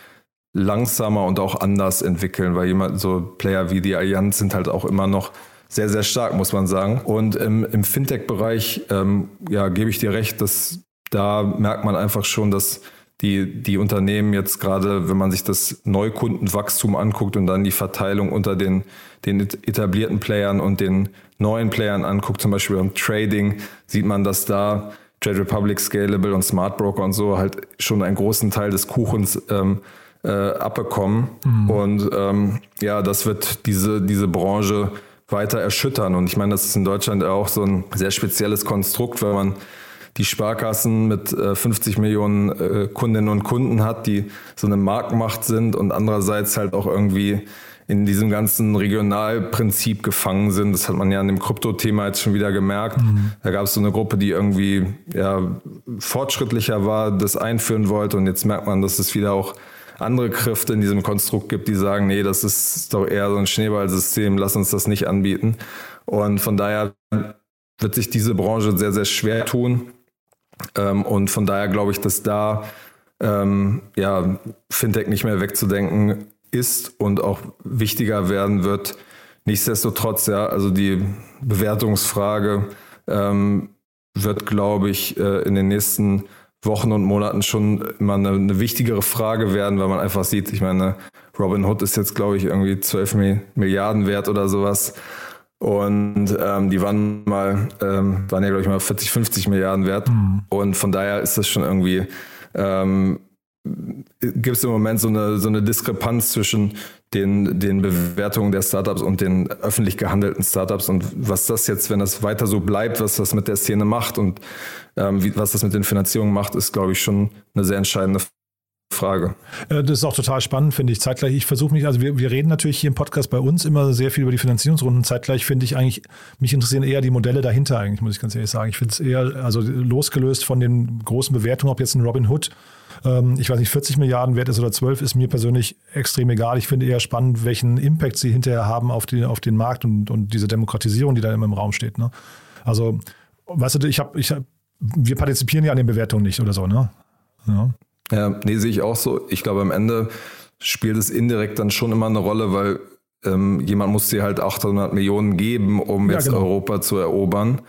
langsamer und auch anders entwickeln, weil jemand, so Player wie die Allianz sind halt auch immer noch sehr, sehr stark, muss man sagen. Und im, im Fintech-Bereich, ähm, ja, gebe ich dir recht, dass da merkt man einfach schon, dass die, die Unternehmen jetzt gerade, wenn man sich das Neukundenwachstum anguckt und dann die Verteilung unter den, den etablierten Playern und den neuen Playern anguckt, zum Beispiel beim Trading, sieht man, dass da Trade Republic, Scalable und Smart Broker und so halt schon einen großen Teil des Kuchens ähm, äh, abbekommen. Mhm. Und ähm, ja, das wird diese, diese Branche weiter erschüttern. Und ich meine, das ist in Deutschland auch so ein sehr spezielles Konstrukt, wenn man die Sparkassen mit 50 äh, Millionen äh, Kundinnen und Kunden hat, die so eine Marktmacht sind und andererseits halt auch irgendwie in diesem ganzen Regionalprinzip gefangen sind. Das hat man ja an dem Krypto-Thema jetzt schon wieder gemerkt. Mhm. Da gab es so eine Gruppe, die irgendwie ja, fortschrittlicher war, das einführen wollte und jetzt merkt man, dass es wieder auch andere Kräfte in diesem Konstrukt gibt, die sagen, nee, das ist doch eher so ein Schneeballsystem, lass uns das nicht anbieten. Und von daher wird sich diese Branche sehr, sehr schwer tun. Ähm, und von daher glaube ich, dass da ähm, ja, Fintech nicht mehr wegzudenken ist und auch wichtiger werden wird. Nichtsdestotrotz, ja, also die Bewertungsfrage ähm, wird, glaube ich, äh, in den nächsten Wochen und Monaten schon immer eine, eine, wichtigere Frage werden, weil man einfach sieht, ich meine, Robin Hood ist jetzt, glaube ich, irgendwie 12 Milliarden wert oder sowas. Und ähm, die waren mal, ähm, waren ja, glaube ich, mal 40, 50 Milliarden wert. Mhm. Und von daher ist das schon irgendwie, ähm, gibt es im Moment so eine, so eine Diskrepanz zwischen den, den Bewertungen der Startups und den öffentlich gehandelten Startups und was das jetzt, wenn das weiter so bleibt, was das mit der Szene macht und ähm, wie, was das mit den Finanzierungen macht, ist, glaube ich, schon eine sehr entscheidende Frage. Äh, das ist auch total spannend, finde ich. Zeitgleich, ich versuche mich, also wir, wir reden natürlich hier im Podcast bei uns immer sehr viel über die Finanzierungsrunden. Zeitgleich finde ich eigentlich, mich interessieren eher die Modelle dahinter eigentlich, muss ich ganz ehrlich sagen. Ich finde es eher, also losgelöst von den großen Bewertungen, ob jetzt ein Robin Hood ähm, ich weiß nicht, 40 Milliarden wert ist oder 12, ist mir persönlich extrem egal. Ich finde eher spannend, welchen Impact sie hinterher haben auf, die, auf den Markt und, und diese Demokratisierung, die da immer im Raum steht. Ne? Also, weißt du, ich habe, ich hab, wir partizipieren ja an den Bewertungen nicht oder so, ne? Ja. Ja, nee, sehe ich auch so. Ich glaube, am Ende spielt es indirekt dann schon immer eine Rolle, weil ähm, jemand muss dir halt 800 Millionen geben, um ja, jetzt genau. Europa zu erobern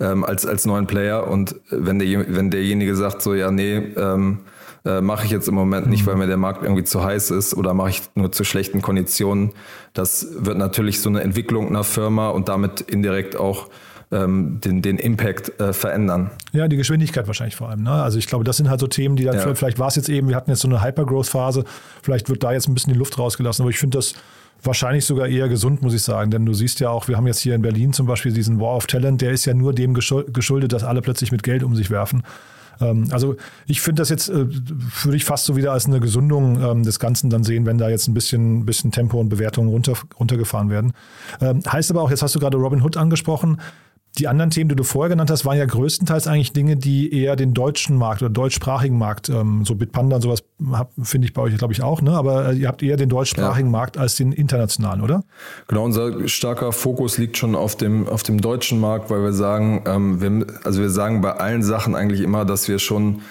ähm, als, als neuen Player. Und wenn, der, wenn derjenige sagt so, ja, nee, ähm, äh, mache ich jetzt im Moment nicht, mhm. weil mir der Markt irgendwie zu heiß ist oder mache ich nur zu schlechten Konditionen. Das wird natürlich so eine Entwicklung einer Firma und damit indirekt auch ähm, den, den Impact äh, verändern. Ja, die Geschwindigkeit wahrscheinlich vor allem. Ne? Also ich glaube, das sind halt so Themen, die dann, ja. vielleicht war es jetzt eben, wir hatten jetzt so eine Hypergrowth-Phase, vielleicht wird da jetzt ein bisschen die Luft rausgelassen, aber ich finde das wahrscheinlich sogar eher gesund, muss ich sagen. Denn du siehst ja auch, wir haben jetzt hier in Berlin zum Beispiel diesen War of Talent, der ist ja nur dem geschuldet, dass alle plötzlich mit Geld um sich werfen. Ähm, also ich finde das jetzt, äh, würde ich fast so wieder als eine Gesundung ähm, des Ganzen dann sehen, wenn da jetzt ein bisschen, bisschen Tempo und Bewertungen runter, runtergefahren werden. Ähm, heißt aber auch, jetzt hast du gerade Robin Hood angesprochen, die anderen Themen, die du vorher genannt hast, waren ja größtenteils eigentlich Dinge, die eher den deutschen Markt oder deutschsprachigen Markt, ähm, so Bitpanda und sowas, finde ich bei euch, glaube ich, auch, ne? aber äh, ihr habt eher den deutschsprachigen ja. Markt als den internationalen, oder? Genau, unser starker Fokus liegt schon auf dem, auf dem deutschen Markt, weil wir sagen, ähm, wir, also wir sagen bei allen Sachen eigentlich immer, dass wir schon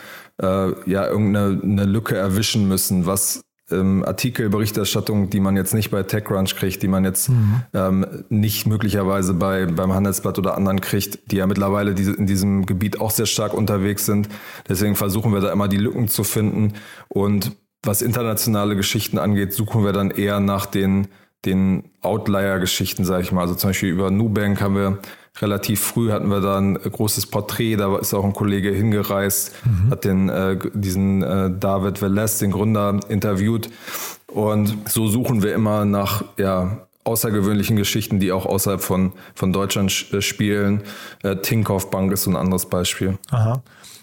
äh, ja irgendeine Lücke erwischen müssen, was ähm, Artikelberichterstattung, die man jetzt nicht bei TechCrunch kriegt, die man jetzt mhm. ähm, nicht möglicherweise bei, beim Handelsblatt oder anderen kriegt, die ja mittlerweile diese, in diesem Gebiet auch sehr stark unterwegs sind. Deswegen versuchen wir da immer die Lücken zu finden. Und was internationale Geschichten angeht, suchen wir dann eher nach den, den Outlier-Geschichten, sage ich mal. Also zum Beispiel über Nubank haben wir relativ früh hatten wir da ein großes Porträt, da ist auch ein Kollege hingereist, mhm. hat den, äh, diesen äh, David Veles, den Gründer, interviewt. Und so suchen wir immer nach ja, außergewöhnlichen Geschichten, die auch außerhalb von, von Deutschland äh, spielen. Äh, Tinkoff Bank ist so ein anderes Beispiel. Aha.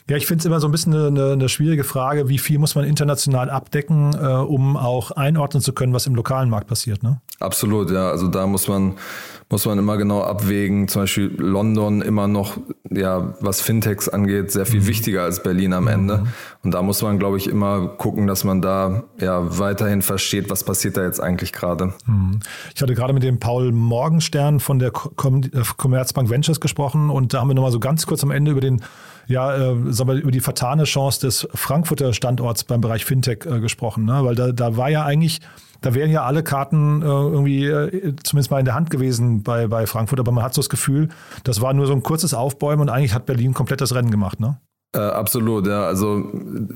Ja, ich finde es immer so ein bisschen eine, eine, schwierige Frage, wie viel muss man international abdecken, äh, um auch einordnen zu können, was im lokalen Markt passiert. Ne? Absolut, ja. Also da muss man muss man immer genau abwägen. Zum Beispiel London immer noch, ja, was Fintechs angeht, sehr viel mhm. wichtiger als Berlin am Ende. Mhm. Und da muss man, glaube ich, immer gucken, dass man da ja weiterhin versteht, was passiert da jetzt eigentlich gerade. Mhm. Ich hatte gerade mit dem Paul Morgenstern von der äh, Commerzbank Ventures gesprochen und da haben wir nochmal so ganz kurz am Ende über den ja, äh, sagen wir, über die vertane Chance des Frankfurter Standorts beim Bereich Fintech äh, gesprochen. Ne? Weil da, da war ja eigentlich da wären ja alle Karten äh, irgendwie äh, zumindest mal in der Hand gewesen bei, bei Frankfurt, aber man hat so das Gefühl, das war nur so ein kurzes Aufbäumen und eigentlich hat Berlin komplett das Rennen gemacht, ne? Äh, absolut, ja. Also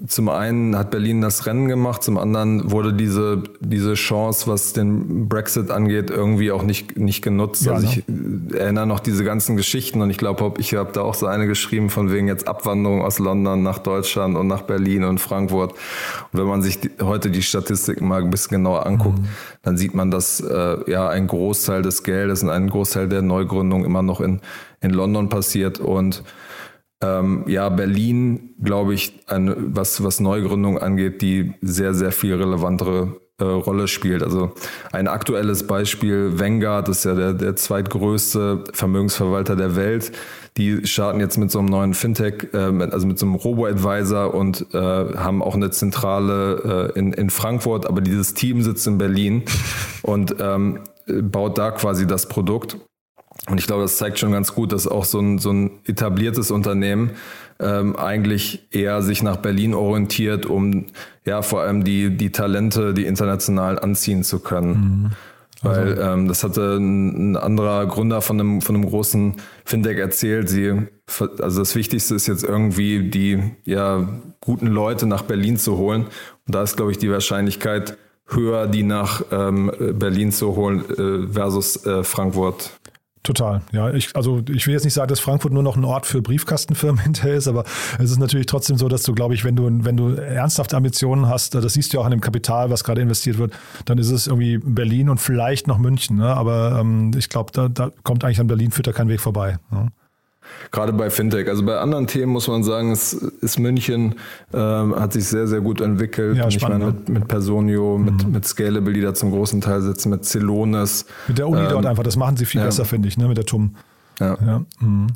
zum einen hat Berlin das Rennen gemacht, zum anderen wurde diese, diese Chance, was den Brexit angeht, irgendwie auch nicht, nicht genutzt. Ja, also ich ne? erinnere noch diese ganzen Geschichten und ich glaube, ich habe da auch so eine geschrieben von wegen jetzt Abwanderung aus London nach Deutschland und nach Berlin und Frankfurt. Und wenn man sich die, heute die Statistiken mal ein bisschen genauer anguckt, mhm. dann sieht man, dass äh, ja ein Großteil des Geldes und ein Großteil der Neugründung immer noch in, in London passiert und ähm, ja, Berlin, glaube ich, eine, was, was Neugründung angeht, die sehr, sehr viel relevantere äh, Rolle spielt. Also ein aktuelles Beispiel, Vanguard ist ja der, der zweitgrößte Vermögensverwalter der Welt. Die starten jetzt mit so einem neuen Fintech, äh, also mit so einem Robo-Advisor und äh, haben auch eine Zentrale äh, in, in Frankfurt, aber dieses Team sitzt in Berlin und ähm, baut da quasi das Produkt. Und ich glaube, das zeigt schon ganz gut, dass auch so ein, so ein etabliertes Unternehmen ähm, eigentlich eher sich nach Berlin orientiert, um ja vor allem die, die Talente, die international anziehen zu können. Mhm. Also. Weil ähm, das hatte ein, ein, anderer Gründer von einem, von einem großen Fintech erzählt. Sie, also das Wichtigste ist jetzt irgendwie die ja, guten Leute nach Berlin zu holen. Und da ist, glaube ich, die Wahrscheinlichkeit höher, die nach ähm, Berlin zu holen äh, versus äh, Frankfurt. Total, ja. Ich, also ich will jetzt nicht sagen, dass Frankfurt nur noch ein Ort für Briefkastenfirmen hinterher ist, aber es ist natürlich trotzdem so, dass du, glaube ich, wenn du, wenn du ernsthafte Ambitionen hast, das siehst du ja auch an dem Kapital, was gerade investiert wird, dann ist es irgendwie Berlin und vielleicht noch München. Ne? Aber ähm, ich glaube, da, da kommt eigentlich an Berlin führt da kein Weg vorbei. Ne? Gerade bei Fintech. Also bei anderen Themen muss man sagen, es ist München, ähm, hat sich sehr, sehr gut entwickelt. Ja, ich meine, mit, mit Personio, mhm. mit, mit Scalable, die da zum großen Teil sitzen, mit Celonis. Mit der Uni ähm, dort einfach, das machen sie viel ja. besser, finde ich, ne, mit der TUM. Ja. ja. Mhm.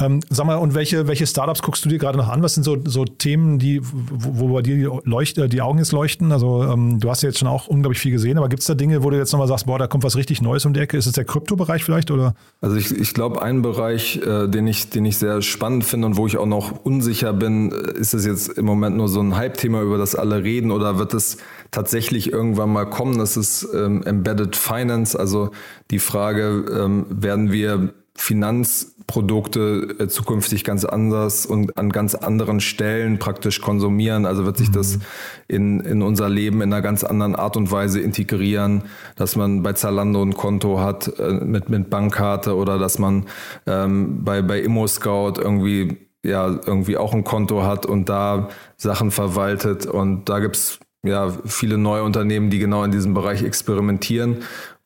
Ähm, sag mal, und welche, welche Startups guckst du dir gerade noch an? Was sind so, so Themen, die, wo, wo bei dir die, Leucht, die Augen jetzt leuchten? Also ähm, du hast ja jetzt schon auch unglaublich viel gesehen, aber gibt es da Dinge, wo du jetzt nochmal sagst, boah, da kommt was richtig Neues um die Ecke? Ist es der Kryptobereich vielleicht? Oder? Also ich, ich glaube, ein Bereich, äh, den, ich, den ich sehr spannend finde und wo ich auch noch unsicher bin, äh, ist es jetzt im Moment nur so ein Hype-Thema, über das alle reden oder wird es tatsächlich irgendwann mal kommen? Das ist ähm, Embedded Finance, also die Frage, ähm, werden wir Finanzprodukte äh, zukünftig ganz anders und an ganz anderen Stellen praktisch konsumieren. Also wird sich das mhm. in, in unser Leben in einer ganz anderen Art und Weise integrieren, dass man bei Zalando ein Konto hat äh, mit, mit Bankkarte oder dass man ähm, bei, bei ImmoScout irgendwie ja irgendwie auch ein Konto hat und da Sachen verwaltet. Und da gibt's ja viele neue Unternehmen, die genau in diesem Bereich experimentieren.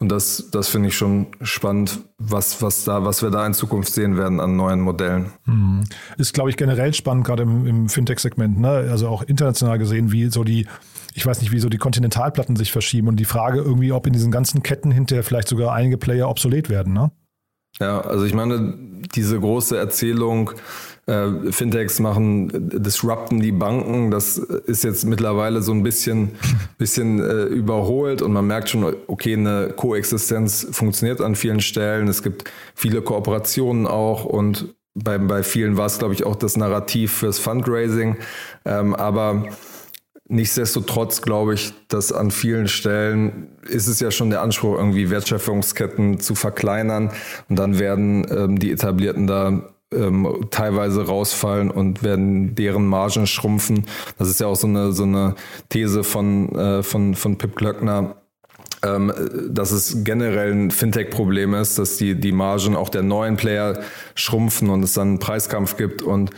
Und das, das finde ich schon spannend, was, was, da, was wir da in Zukunft sehen werden an neuen Modellen. Mhm. Ist, glaube ich, generell spannend, gerade im, im Fintech-Segment, ne? also auch international gesehen, wie so die, ich weiß nicht, wie so die Kontinentalplatten sich verschieben und die Frage irgendwie, ob in diesen ganzen Ketten hinterher vielleicht sogar einige Player obsolet werden. Ne? Ja, also ich meine, diese große Erzählung, äh, Fintechs machen, disrupten die Banken. Das ist jetzt mittlerweile so ein bisschen, bisschen äh, überholt und man merkt schon, okay, eine Koexistenz funktioniert an vielen Stellen. Es gibt viele Kooperationen auch und bei, bei vielen war es, glaube ich, auch das Narrativ fürs Fundraising. Ähm, aber Nichtsdestotrotz glaube ich, dass an vielen Stellen ist es ja schon der Anspruch, irgendwie Wertschöpfungsketten zu verkleinern und dann werden ähm, die Etablierten da ähm, teilweise rausfallen und werden deren Margen schrumpfen. Das ist ja auch so eine, so eine These von, äh, von, von Pip Glöckner, ähm, dass es generell ein Fintech-Problem ist, dass die, die Margen auch der neuen Player schrumpfen und es dann einen Preiskampf gibt und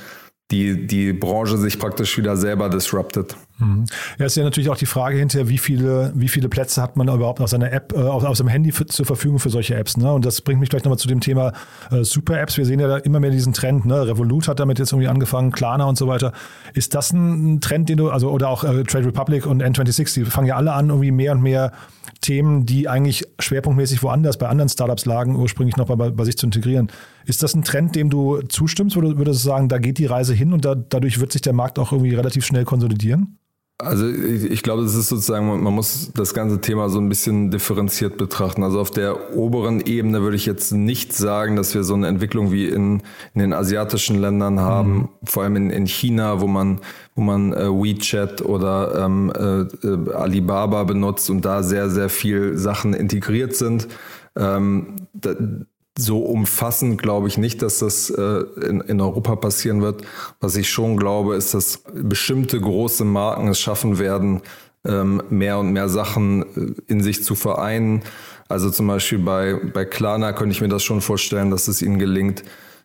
die, die Branche sich praktisch wieder selber disruptet. Mhm. Ja, ist ja natürlich auch die Frage hinterher, wie viele, wie viele Plätze hat man überhaupt auf seiner App, äh, auf, seinem Handy für, zur Verfügung für solche Apps. Ne? Und das bringt mich gleich nochmal zu dem Thema äh, Super-Apps. Wir sehen ja da immer mehr diesen Trend. Ne? Revolut hat damit jetzt irgendwie angefangen, Klarna und so weiter. Ist das ein Trend, den du, also oder auch äh, Trade Republic und N26, die fangen ja alle an, irgendwie mehr und mehr Themen, die eigentlich schwerpunktmäßig woanders bei anderen Startups lagen, ursprünglich noch bei, bei sich zu integrieren. Ist das ein Trend, dem du zustimmst, oder würdest du sagen, da geht die Reise hin und da, dadurch wird sich der Markt auch irgendwie relativ schnell konsolidieren? Also ich, ich glaube, es ist sozusagen, man muss das ganze Thema so ein bisschen differenziert betrachten. Also auf der oberen Ebene würde ich jetzt nicht sagen, dass wir so eine Entwicklung wie in, in den asiatischen Ländern haben, mhm. vor allem in, in China, wo man, wo man äh, WeChat oder ähm, äh, äh Alibaba benutzt und da sehr, sehr viel Sachen integriert sind. Ähm, da, so umfassend glaube ich nicht, dass das äh, in, in Europa passieren wird. Was ich schon glaube, ist, dass bestimmte große Marken es schaffen werden, ähm, mehr und mehr Sachen äh, in sich zu vereinen. Also zum Beispiel bei, bei Klarna könnte ich mir das schon vorstellen, dass es ihnen gelingt,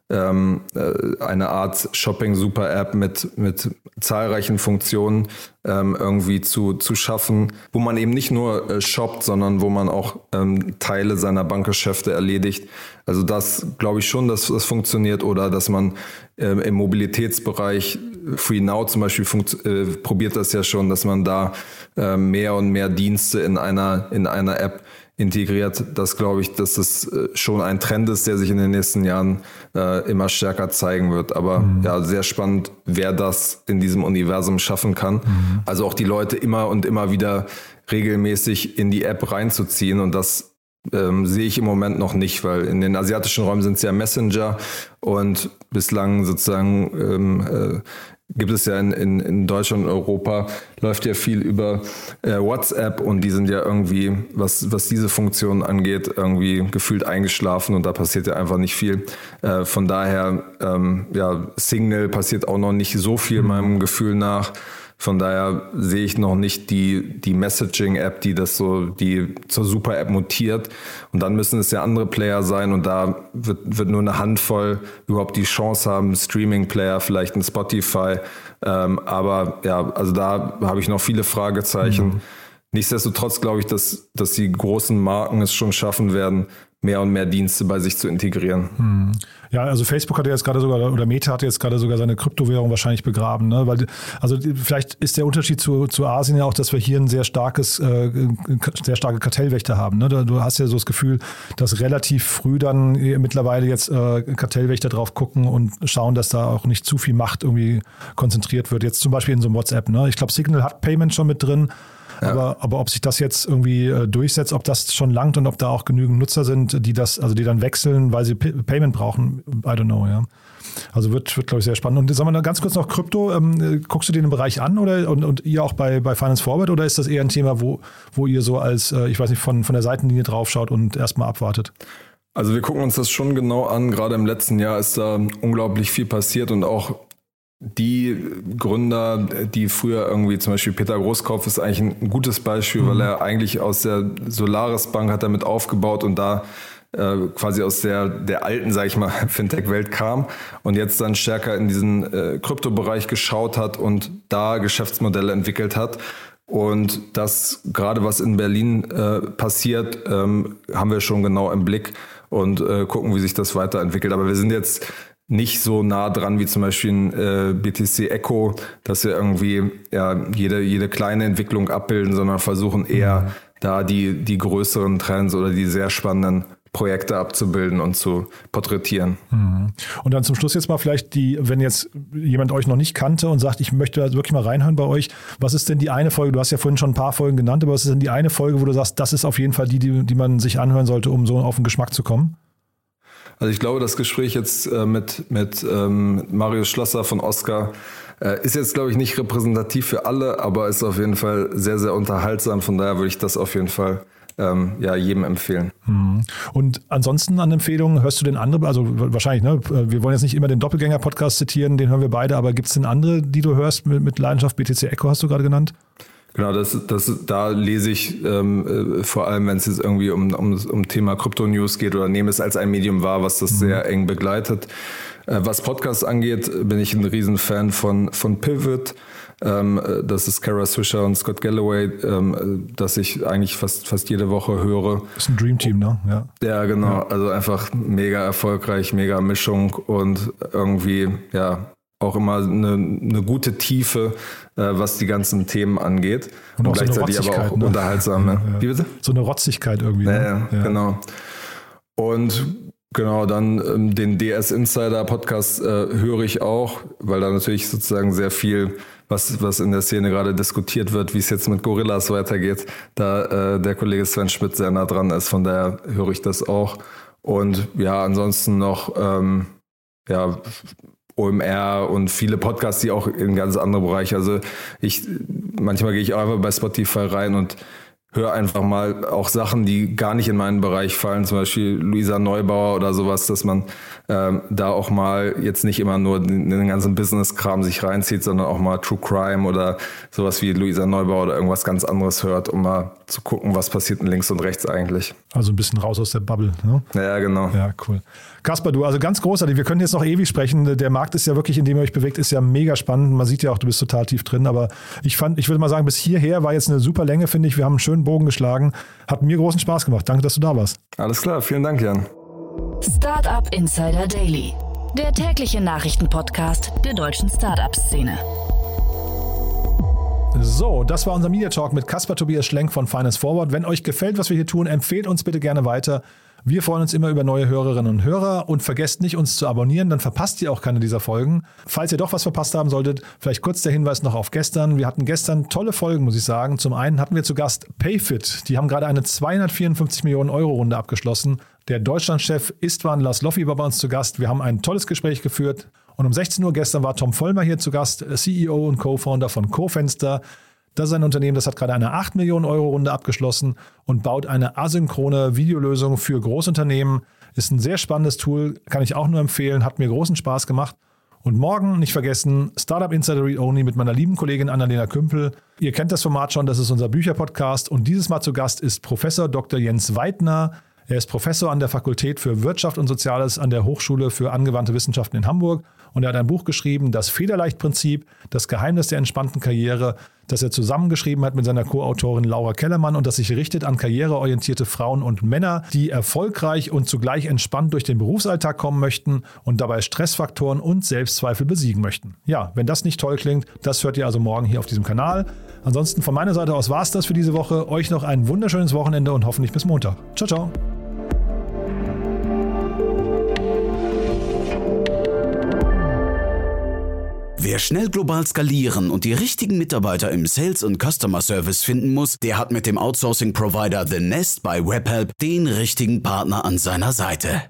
ähm, äh, eine Art Shopping-Super-App mit, mit zahlreichen Funktionen ähm, irgendwie zu, zu schaffen, wo man eben nicht nur äh, shoppt, sondern wo man auch ähm, Teile seiner Bankgeschäfte erledigt. Also das glaube ich schon, dass das funktioniert oder dass man äh, im Mobilitätsbereich Free Now zum Beispiel äh, probiert das ja schon, dass man da äh, mehr und mehr Dienste in einer, in einer App integriert. Das glaube ich, dass das äh, schon ein Trend ist, der sich in den nächsten Jahren äh, immer stärker zeigen wird. Aber mhm. ja, sehr spannend, wer das in diesem Universum schaffen kann. Mhm. Also auch die Leute immer und immer wieder regelmäßig in die App reinzuziehen und das ähm, sehe ich im Moment noch nicht, weil in den asiatischen Räumen sind es ja Messenger und bislang sozusagen ähm, äh, gibt es ja in, in, in Deutschland und Europa, läuft ja viel über äh, WhatsApp und die sind ja irgendwie, was, was diese Funktion angeht, irgendwie gefühlt eingeschlafen und da passiert ja einfach nicht viel. Äh, von daher, ähm, ja, Signal passiert auch noch nicht so viel meinem Gefühl nach. Von daher sehe ich noch nicht die, die Messaging-App, die das so, die zur Super-App mutiert. Und dann müssen es ja andere Player sein und da wird, wird nur eine Handvoll überhaupt die Chance haben, Streaming-Player, vielleicht ein Spotify. Ähm, aber ja, also da habe ich noch viele Fragezeichen. Mhm. Nichtsdestotrotz glaube ich, dass, dass die großen Marken es schon schaffen werden, mehr und mehr Dienste bei sich zu integrieren. Hm. Ja, also Facebook hat jetzt gerade sogar, oder Meta hat jetzt gerade sogar seine Kryptowährung wahrscheinlich begraben. Ne? Weil, also vielleicht ist der Unterschied zu, zu Asien ja auch, dass wir hier ein sehr starkes, äh, sehr starke Kartellwächter haben. Ne? Du hast ja so das Gefühl, dass relativ früh dann mittlerweile jetzt äh, Kartellwächter drauf gucken und schauen, dass da auch nicht zu viel Macht irgendwie konzentriert wird. Jetzt zum Beispiel in so einem WhatsApp. Ne? Ich glaube, Signal hat Payment schon mit drin. Ja. Aber, aber ob sich das jetzt irgendwie äh, durchsetzt, ob das schon langt und ob da auch genügend Nutzer sind, die das, also die dann wechseln, weil sie P Payment brauchen, I don't know, ja. Also wird, wird glaube ich, sehr spannend. Und sagen wir ganz kurz noch Krypto. Ähm, guckst du dir den Bereich an oder und, und ihr auch bei, bei Finance Forward oder ist das eher ein Thema, wo, wo ihr so als, äh, ich weiß nicht, von, von der Seitenlinie draufschaut und erstmal abwartet? Also wir gucken uns das schon genau an. Gerade im letzten Jahr ist da unglaublich viel passiert und auch die Gründer, die früher irgendwie, zum Beispiel Peter Großkopf ist eigentlich ein gutes Beispiel, mhm. weil er eigentlich aus der Solaris Bank hat damit aufgebaut und da äh, quasi aus der, der alten, sag ich mal, Fintech-Welt kam und jetzt dann stärker in diesen äh, Kryptobereich geschaut hat und da Geschäftsmodelle entwickelt hat. Und das gerade was in Berlin äh, passiert, ähm, haben wir schon genau im Blick und äh, gucken, wie sich das weiterentwickelt. Aber wir sind jetzt nicht so nah dran wie zum Beispiel ein äh, BTC Echo, dass wir irgendwie ja, jede, jede kleine Entwicklung abbilden, sondern versuchen eher mhm. da die, die größeren Trends oder die sehr spannenden Projekte abzubilden und zu porträtieren. Mhm. Und dann zum Schluss jetzt mal vielleicht die, wenn jetzt jemand euch noch nicht kannte und sagt, ich möchte wirklich mal reinhören bei euch, was ist denn die eine Folge, du hast ja vorhin schon ein paar Folgen genannt, aber was ist denn die eine Folge, wo du sagst, das ist auf jeden Fall die, die, die man sich anhören sollte, um so auf den Geschmack zu kommen? Also ich glaube, das Gespräch jetzt äh, mit, mit ähm, Marius Schlosser von Oscar äh, ist jetzt, glaube ich, nicht repräsentativ für alle, aber ist auf jeden Fall sehr, sehr unterhaltsam. Von daher würde ich das auf jeden Fall ähm, ja, jedem empfehlen. Hm. Und ansonsten an Empfehlungen hörst du den anderen, also wahrscheinlich, ne? wir wollen jetzt nicht immer den Doppelgänger-Podcast zitieren, den hören wir beide, aber gibt es denn andere, die du hörst mit, mit Leidenschaft? BTC Echo hast du gerade genannt? Genau, das, das, da lese ich ähm, äh, vor allem, wenn es jetzt irgendwie um, um, um Thema Krypto-News geht oder nehme es als ein Medium wahr, was das mhm. sehr eng begleitet. Äh, was Podcasts angeht, bin ich ein Riesenfan von, von Pivot. Ähm, äh, das ist Kara Swisher und Scott Galloway, ähm, das ich eigentlich fast, fast jede Woche höre. Das ist ein Dream Team, ne? Ja, ja genau. Ja. Also einfach mega erfolgreich, mega Mischung und irgendwie, ja, auch immer eine, eine gute Tiefe, äh, was die ganzen Themen angeht. Und, und gleichzeitig so aber auch ne? unterhaltsam. Ja, ja. Wie bitte? So eine Rotzigkeit irgendwie. Ne? Ja, ja, genau. Und genau, dann ähm, den DS Insider Podcast äh, höre ich auch, weil da natürlich sozusagen sehr viel, was, was in der Szene gerade diskutiert wird, wie es jetzt mit Gorillas weitergeht, da äh, der Kollege Sven Schmidt sehr nah dran ist. Von daher höre ich das auch. Und ja, ansonsten noch, ähm, ja, OMR und viele Podcasts, die auch in ganz andere Bereiche. Also ich, manchmal gehe ich auch einfach bei Spotify rein und höre einfach mal auch Sachen, die gar nicht in meinen Bereich fallen, zum Beispiel Luisa Neubauer oder sowas, dass man ähm, da auch mal jetzt nicht immer nur den, den ganzen Business-Kram sich reinzieht, sondern auch mal True Crime oder sowas wie Luisa Neubauer oder irgendwas ganz anderes hört, um mal zu gucken, was passiert links und rechts eigentlich. Also ein bisschen raus aus der Bubble. Ne? Ja, genau. Ja, cool. Kasper, du, also ganz großartig. Wir können jetzt noch ewig sprechen. Der Markt ist ja wirklich, in dem ihr euch bewegt, ist ja mega spannend. Man sieht ja auch, du bist total tief drin. Aber ich fand, ich würde mal sagen, bis hierher war jetzt eine super Länge, finde ich. Wir haben einen schönen Bogen geschlagen. Hat mir großen Spaß gemacht. Danke, dass du da warst. Alles klar. Vielen Dank, Jan. Startup Insider Daily. Der tägliche Nachrichtenpodcast der deutschen Startup-Szene. So, das war unser Media Talk mit Caspar Tobias Schlenk von Finance Forward. Wenn euch gefällt, was wir hier tun, empfehlt uns bitte gerne weiter. Wir freuen uns immer über neue Hörerinnen und Hörer und vergesst nicht, uns zu abonnieren, dann verpasst ihr auch keine dieser Folgen. Falls ihr doch was verpasst haben solltet, vielleicht kurz der Hinweis noch auf gestern. Wir hatten gestern tolle Folgen, muss ich sagen. Zum einen hatten wir zu Gast Payfit. Die haben gerade eine 254 Millionen Euro Runde abgeschlossen. Der Deutschlandchef Istvan Laszlofi war bei uns zu Gast. Wir haben ein tolles Gespräch geführt. Und um 16 Uhr gestern war Tom Vollmer hier zu Gast, CEO und Co-Founder von CoFenster. Das ist ein Unternehmen, das hat gerade eine 8 Millionen Euro Runde abgeschlossen und baut eine asynchrone Videolösung für Großunternehmen. Ist ein sehr spannendes Tool, kann ich auch nur empfehlen, hat mir großen Spaß gemacht. Und morgen, nicht vergessen, Startup Insider Read Only mit meiner lieben Kollegin Annalena Kümpel. Ihr kennt das Format schon, das ist unser Bücherpodcast. Und dieses Mal zu Gast ist Professor Dr. Jens Weidner. Er ist Professor an der Fakultät für Wirtschaft und Soziales an der Hochschule für angewandte Wissenschaften in Hamburg und er hat ein Buch geschrieben, Das Federleichtprinzip, das Geheimnis der entspannten Karriere, das er zusammengeschrieben hat mit seiner Co-Autorin Laura Kellermann und das sich richtet an karriereorientierte Frauen und Männer, die erfolgreich und zugleich entspannt durch den Berufsalltag kommen möchten und dabei Stressfaktoren und Selbstzweifel besiegen möchten. Ja, wenn das nicht toll klingt, das hört ihr also morgen hier auf diesem Kanal. Ansonsten von meiner Seite aus war es das für diese Woche. Euch noch ein wunderschönes Wochenende und hoffentlich bis Montag. Ciao, ciao. Wer schnell global skalieren und die richtigen Mitarbeiter im Sales und Customer Service finden muss, der hat mit dem Outsourcing-Provider The Nest bei Webhelp den richtigen Partner an seiner Seite.